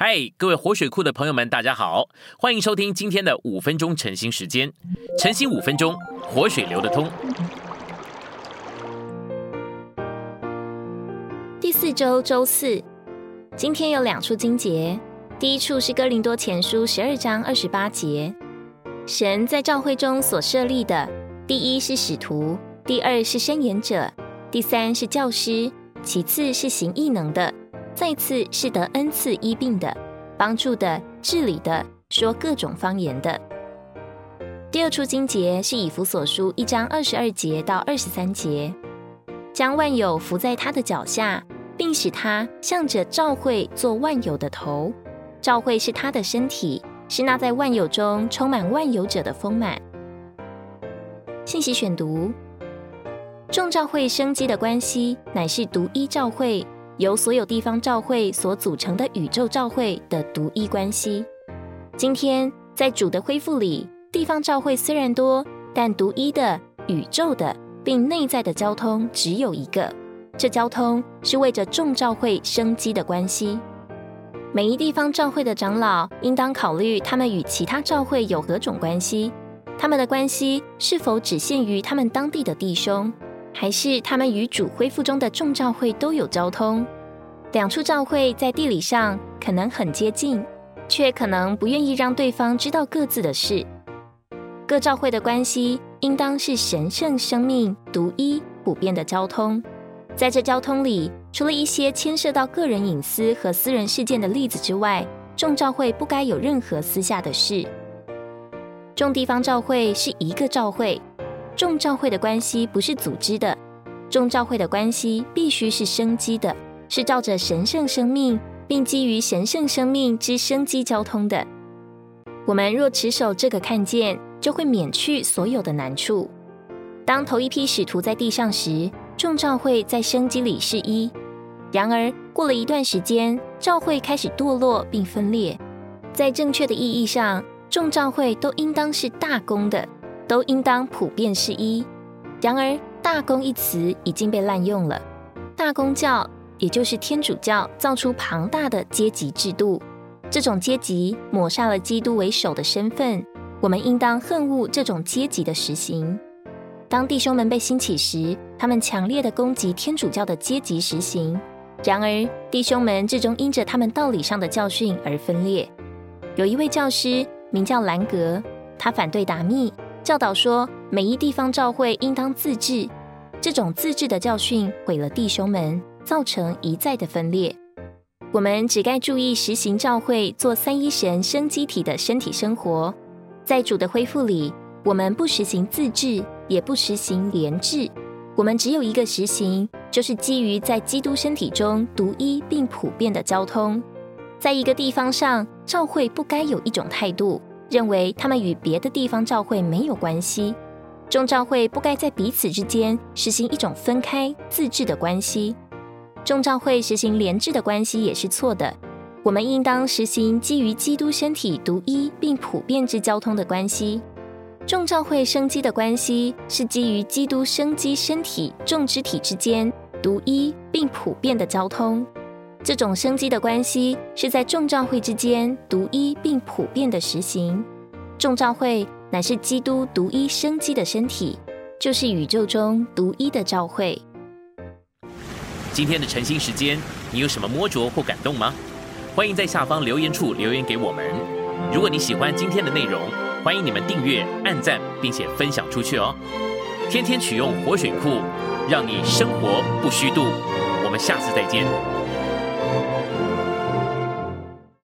嗨，各位活水库的朋友们，大家好，欢迎收听今天的五分钟晨兴时间。晨兴五分钟，活水流得通。第四周周四，今天有两处经节。第一处是哥林多前书十二章二十八节，神在教会中所设立的，第一是使徒，第二是申言者，第三是教师，其次是行异能的。再次是得恩赐医病的、帮助的、治理的、说各种方言的。第二处经节是以弗所书一章二十二节到二十三节，将万有伏在他的脚下，并使他向着召会做万有的头。召会是他的身体，是那在万有中充满万有者的丰满。信息选读：众召会生机的关系，乃是独一召会。由所有地方教会所组成的宇宙教会的独一关系。今天在主的恢复里，地方教会虽然多，但独一的宇宙的并内在的交通只有一个。这交通是为着众教会生机的关系。每一地方教会的长老应当考虑他们与其他教会有何种关系，他们的关系是否只限于他们当地的弟兄。还是他们与主恢复中的众教会都有交通，两处教会在地理上可能很接近，却可能不愿意让对方知道各自的事。各教会的关系应当是神圣生命、独一、普遍的交通。在这交通里，除了一些牵涉到个人隐私和私人事件的例子之外，众教会不该有任何私下的事。众地方教会是一个教会。众教会的关系不是组织的，众教会的关系必须是生机的，是照着神圣生命，并基于神圣生命之生机交通的。我们若持守这个看见，就会免去所有的难处。当头一批使徒在地上时，众教会在生机里是一；然而过了一段时间，教会开始堕落并分裂。在正确的意义上，众教会都应当是大公的。都应当普遍是一。然而，大公一词已经被滥用了。大公教，也就是天主教，造出庞大的阶级制度。这种阶级抹杀了基督为首的身份。我们应当恨恶这种阶级的实行。当弟兄们被兴起时，他们强烈的攻击天主教的阶级实行。然而，弟兄们最终因着他们道理上的教训而分裂。有一位教师名叫兰格，他反对达密。教导说，每一地方教会应当自治。这种自治的教训毁了弟兄们，造成一再的分裂。我们只该注意实行教会做三一神生机体的身体生活。在主的恢复里，我们不实行自治，也不实行联治。我们只有一个实行，就是基于在基督身体中独一并普遍的交通。在一个地方上，教会不该有一种态度。认为他们与别的地方教会没有关系，众教会不该在彼此之间实行一种分开自治的关系。众教会实行连治的关系也是错的。我们应当实行基于基督身体独一并普遍之交通的关系。众教会生机的关系是基于基督生机身体众肢体之间独一并普遍的交通。这种生机的关系是在众教会之间独一并普遍的实行。众教会乃是基督独一生机的身体，就是宇宙中独一的教会。今天的晨兴时间，你有什么摸着或感动吗？欢迎在下方留言处留言给我们。如果你喜欢今天的内容，欢迎你们订阅、按赞，并且分享出去哦。天天取用活水库，让你生活不虚度。我们下次再见。